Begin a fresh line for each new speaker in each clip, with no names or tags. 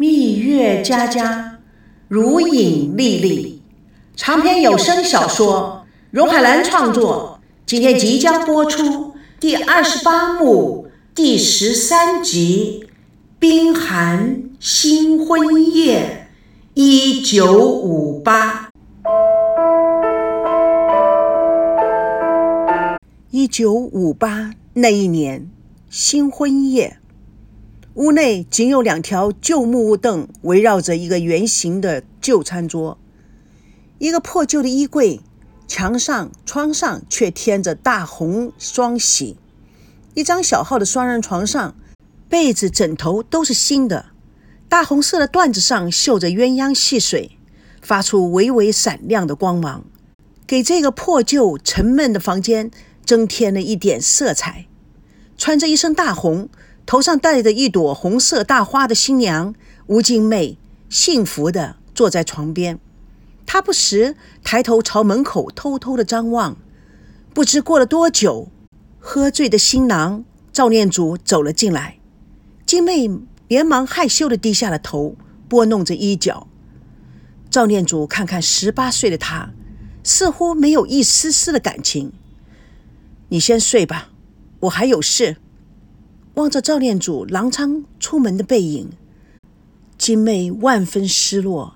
蜜月佳佳，如影历历，长篇有声小说，荣海兰创作，今天即将播出第二十八幕第十三集《冰寒新婚夜》，一九五八。
一九五八那一年，新婚夜。屋内仅有两条旧木屋凳围绕着一个圆形的旧餐桌，一个破旧的衣柜，墙上、窗上却贴着大红双喜。一张小号的双人床上，被子、枕头都是新的，大红色的缎子上绣着鸳鸯戏水，发出微微闪亮的光芒，给这个破旧沉闷的房间增添了一点色彩。穿着一身大红。头上戴着一朵红色大花的新娘吴金妹，幸福地坐在床边。她不时抬头朝门口偷偷地张望。不知过了多久，喝醉的新郎赵念祖走了进来。金妹连忙害羞地低下了头，拨弄着衣角。赵念祖看看十八岁的她，似乎没有一丝丝的感情。你先睡吧，我还有事。望着赵念祖狼仓出门的背影，金妹万分失落，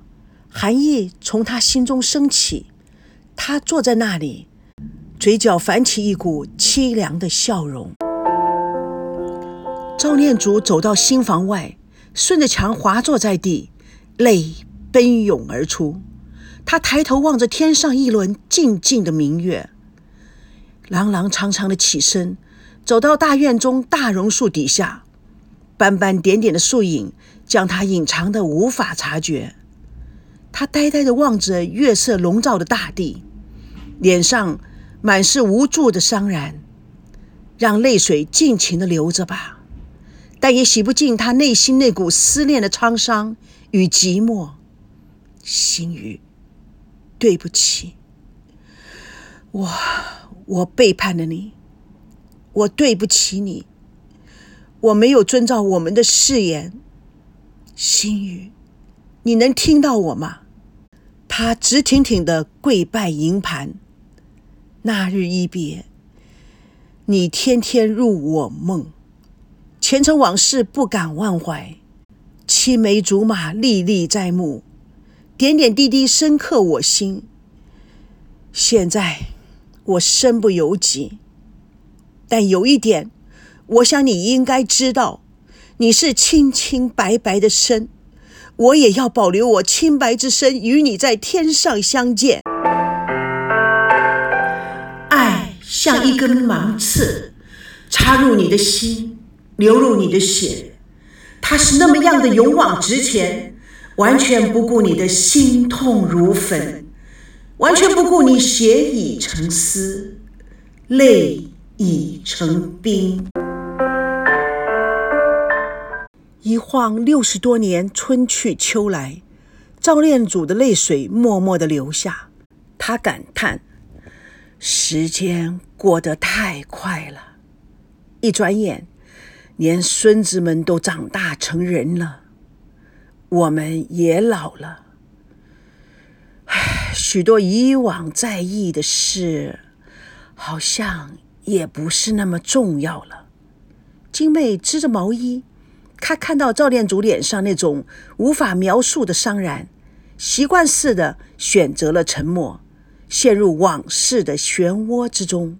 寒意从她心中升起。她坐在那里，嘴角泛起一股凄凉的笑容。赵念祖走到新房外，顺着墙滑坐在地，泪奔涌而出。他抬头望着天上一轮静静的明月，朗朗长长的起身。走到大院中大榕树底下，斑斑点点的树影将他隐藏的无法察觉。他呆呆的望着月色笼罩的大地，脸上满是无助的伤然。让泪水尽情的流着吧，但也洗不尽他内心那股思念的沧桑与寂寞。心雨，对不起，我我背叛了你。我对不起你，我没有遵照我们的誓言。心雨，你能听到我吗？他直挺挺的跪拜银盘。那日一别，你天天入我梦，前尘往事不敢忘怀，青梅竹马历历在目，点点滴滴深刻我心。现在我身不由己。但有一点，我想你应该知道，你是清清白白的身，我也要保留我清白之身，与你在天上相见。
爱像一根芒刺，插入你的心，流入你的血，它是那么样的勇往直前，完全不顾你的心痛如焚，完全不顾你血已成丝，泪。已成冰。
一晃六十多年，春去秋来，赵念祖的泪水默默的流下。他感叹：时间过得太快了，一转眼，连孙子们都长大成人了，我们也老了。唉，许多以往在意的事，好像……也不是那么重要了。金妹织着毛衣，她看到赵念祖脸上那种无法描述的伤然，习惯似的选择了沉默，陷入往事的漩涡之中。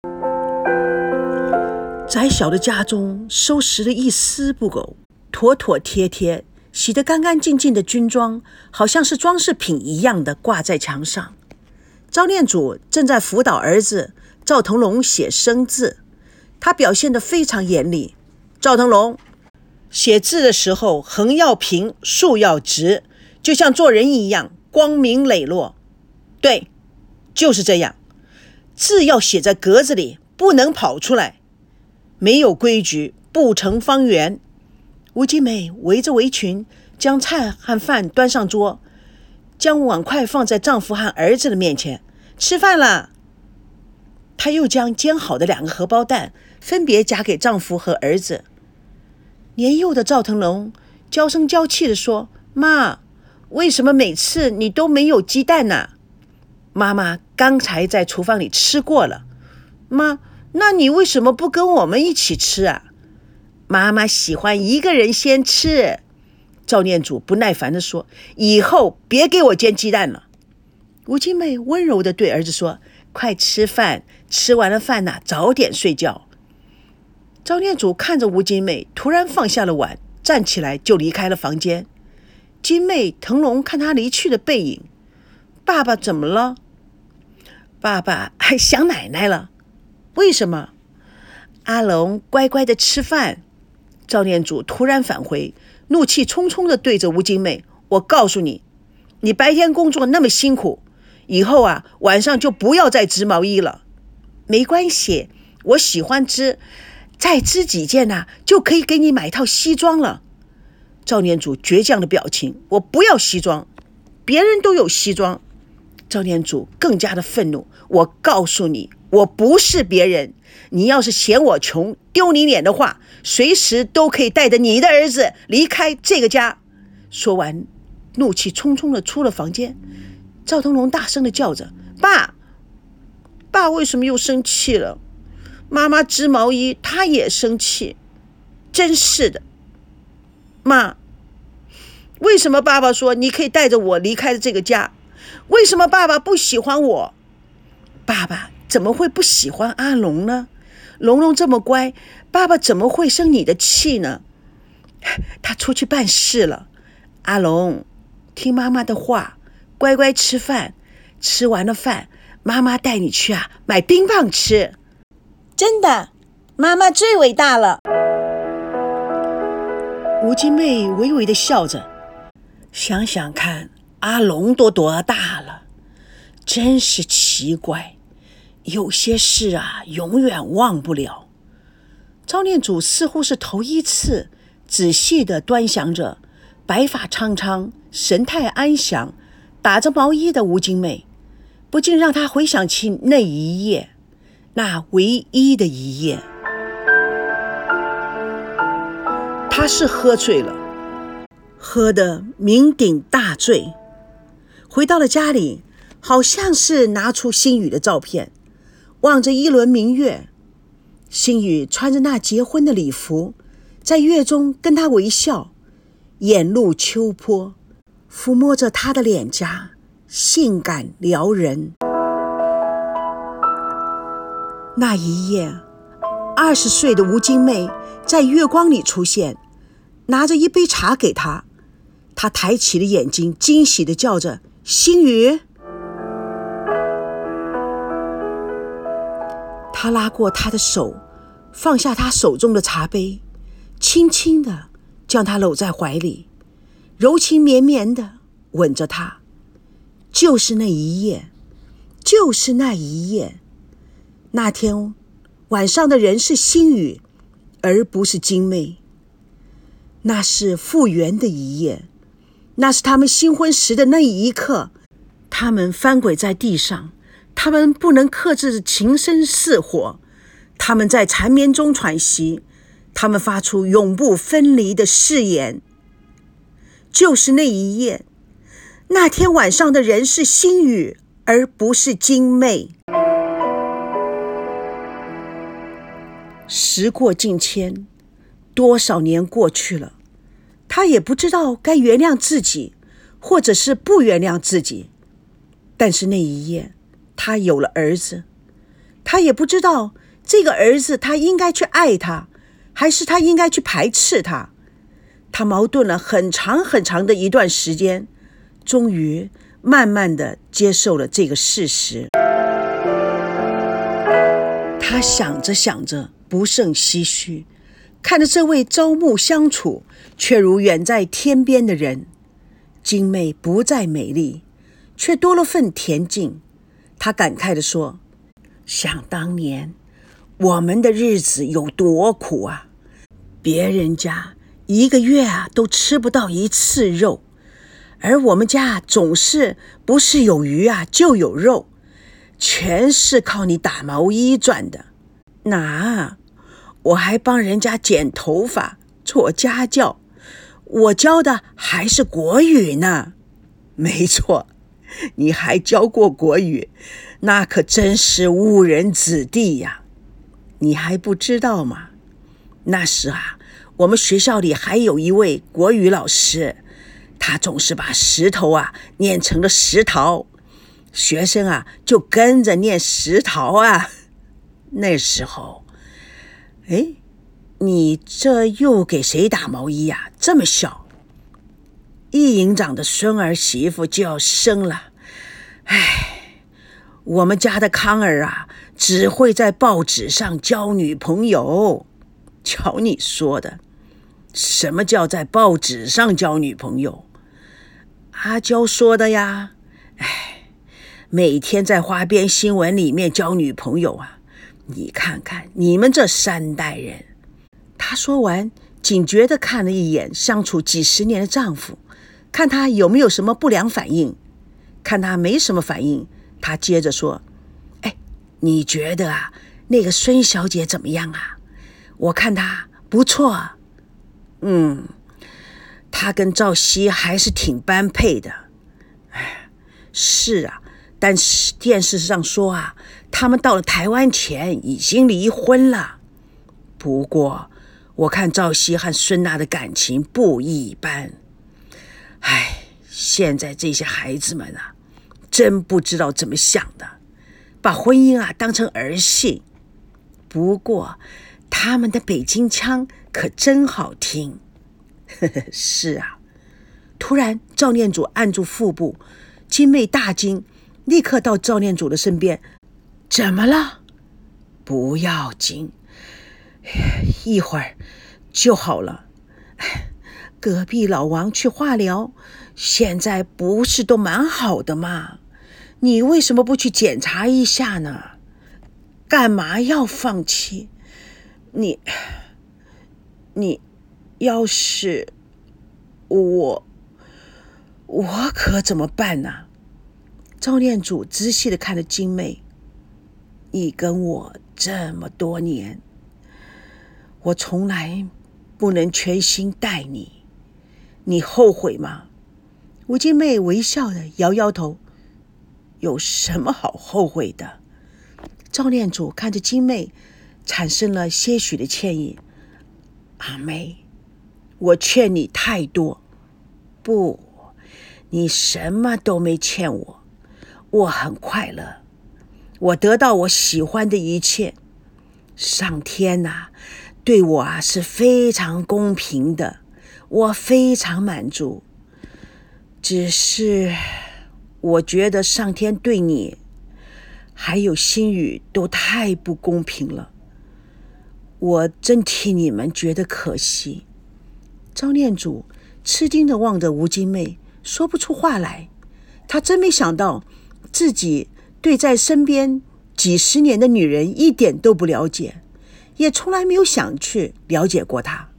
窄小的家中收拾的一丝不苟，妥妥帖帖，洗得干干净净的军装，好像是装饰品一样的挂在墙上。赵念祖正在辅导儿子。赵腾龙写生字，他表现得非常严厉。赵腾龙写字的时候，横要平，竖要直，就像做人一样，光明磊落。对，就是这样。字要写在格子里，不能跑出来。没有规矩，不成方圆。吴金美围着围裙，将菜和饭端上桌，将碗筷放在丈夫和儿子的面前，吃饭了。她又将煎好的两个荷包蛋分别夹给丈夫和儿子。年幼的赵腾龙娇声娇气地说：“妈，为什么每次你都没有鸡蛋呢？妈妈刚才在厨房里吃过了。妈，那你为什么不跟我们一起吃啊？妈妈喜欢一个人先吃。赵念祖不耐烦地说：“以后别给我煎鸡蛋了。”吴金妹温柔地对儿子说：“快吃饭，吃完了饭呐，早点睡觉。”赵念祖看着吴金妹，突然放下了碗，站起来就离开了房间。金妹、腾龙看他离去的背影，爸爸怎么了？爸爸还想奶奶了？为什么？阿龙乖乖的吃饭。赵念祖突然返回。怒气冲冲的对着吴金妹：“我告诉你，你白天工作那么辛苦，以后啊晚上就不要再织毛衣了。没关系，我喜欢织，再织几件呐，就可以给你买套西装了。”赵念祖倔强的表情：“我不要西装，别人都有西装。”赵念祖更加的愤怒：“我告诉你，我不是别人。”你要是嫌我穷丢你脸的话，随时都可以带着你的儿子离开这个家。说完，怒气冲冲的出了房间。赵腾龙大声的叫着：“爸，爸为什么又生气了？妈妈织毛衣，他也生气，真是的。妈，为什么爸爸说你可以带着我离开这个家？为什么爸爸不喜欢我？爸爸怎么会不喜欢阿龙呢？”龙龙这么乖，爸爸怎么会生你的气呢？他出去办事了。阿龙，听妈妈的话，乖乖吃饭。吃完了饭，妈妈带你去啊买冰棒吃。
真的，妈妈最伟大了。
吴金妹微微的笑着，想想看，阿龙都多大了，真是奇怪。有些事啊，永远忘不了。赵念祖似乎是头一次仔细的端详着白发苍苍、神态安详、打着毛衣的吴金妹，不禁让他回想起那一夜，那唯一的一夜。他是喝醉了，喝得酩酊大醉，回到了家里，好像是拿出心雨的照片。望着一轮明月，星宇穿着那结婚的礼服，在月中跟他微笑，眼露秋波，抚摸着他的脸颊，性感撩人。那一夜，二十岁的吴金妹在月光里出现，拿着一杯茶给他，他抬起了眼睛，惊喜地叫着：“星宇。”他拉过她的手，放下她手中的茶杯，轻轻地将她搂在怀里，柔情绵绵地吻着她。就是那一夜，就是那一夜，那天晚上的人是星宇，而不是金妹。那是复原的一夜，那是他们新婚时的那一刻，他们翻滚在地上。他们不能克制情深似火，他们在缠绵中喘息，他们发出永不分离的誓言。就是那一夜，那天晚上的人是星宇，而不是金妹。时过境迁，多少年过去了，他也不知道该原谅自己，或者是不原谅自己。但是那一夜。他有了儿子，他也不知道这个儿子，他应该去爱他，还是他应该去排斥他。他矛盾了很长很长的一段时间，终于慢慢的接受了这个事实。他想着想着，不胜唏嘘，看着这位朝暮相处却如远在天边的人，金妹不再美丽，却多了份恬静。他感慨地说：“想当年，我们的日子有多苦啊！别人家一个月啊都吃不到一次肉，而我们家总是不是有鱼啊就有肉，全是靠你打毛衣赚的。那我还帮人家剪头发、做家教，我教的还是国语呢。没错，你还教过国语，那可真是误人子弟呀！你还不知道吗？那时啊，我们学校里还有一位国语老师，他总是把石头啊念成了石桃，学生啊就跟着念石桃啊。那时候，哎，你这又给谁打毛衣呀？这么小，易营长的孙儿媳妇就要生了，哎，我们家的康儿啊，只会在报纸上交女朋友。瞧你说的，什么叫在报纸上交女朋友？阿娇说的呀。哎，每天在花边新闻里面交女朋友啊。你看看你们这三代人，她说完，警觉地看了一眼相处几十年的丈夫，看他有没有什么不良反应。看他没什么反应，她接着说：“哎，你觉得啊，那个孙小姐怎么样啊？我看她不错。嗯，他跟赵熙还是挺般配的。哎，是啊。”但是电视上说啊，他们到了台湾前已经离婚了。不过我看赵熙和孙娜的感情不一般。哎，现在这些孩子们啊，真不知道怎么想的，把婚姻啊当成儿戏。不过他们的北京腔可真好听。呵呵，是啊。突然，赵念祖按住腹部，金妹大惊。立刻到赵念祖的身边，怎么了？不要紧，一会儿就好了。隔壁老王去化疗，现在不是都蛮好的吗？你为什么不去检查一下呢？干嘛要放弃？你，你要是我，我可怎么办呢？赵念祖仔细的看着金妹，你跟我这么多年，我从来不能全心待你，你后悔吗？吴金妹微笑的摇摇头，有什么好后悔的？赵念祖看着金妹，产生了些许的歉意。阿妹，我欠你太多，不，你什么都没欠我。我很快乐，我得到我喜欢的一切。上天呐，对我啊是非常公平的，我非常满足。只是我觉得上天对你还有心雨都太不公平了，我真替你们觉得可惜。张念祖吃惊的望着吴金妹，说不出话来。他真没想到。自己对在身边几十年的女人一点都不了解，也从来没有想去了解过她。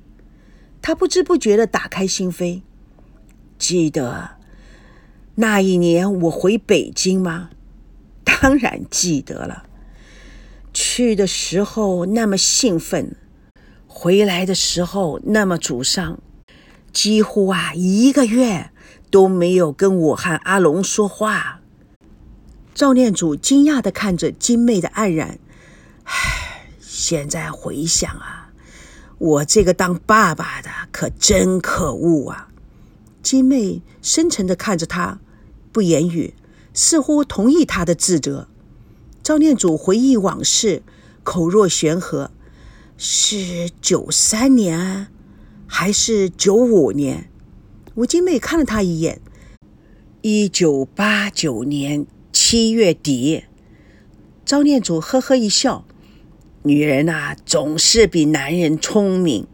他不知不觉的打开心扉。记得那一年我回北京吗？当然记得了。去的时候那么兴奋，回来的时候那么沮丧，几乎啊一个月都没有跟我和阿龙说话。赵念祖惊讶的看着金妹的黯然，唉，现在回想啊，我这个当爸爸的可真可恶啊！金妹深沉的看着他，不言语，似乎同意他的自责。赵念祖回忆往事，口若悬河：是九三年，还是九五年？吴金妹看了他一眼：一九八九年。七月底，赵念祖呵呵一笑：“女人呐，总是比男人聪明。”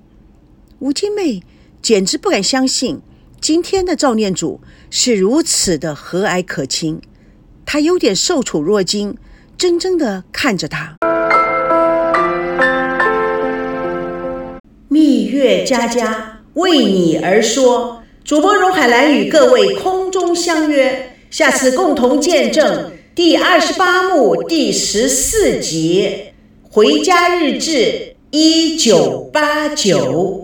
吴金妹简直不敢相信，今天的赵念祖是如此的和蔼可亲。她有点受宠若惊，怔怔的看着他。
蜜月佳佳为你而说，主播荣海兰与各位空中相约。下次共同见证第二十八幕第十四集《回家日志》一九八九。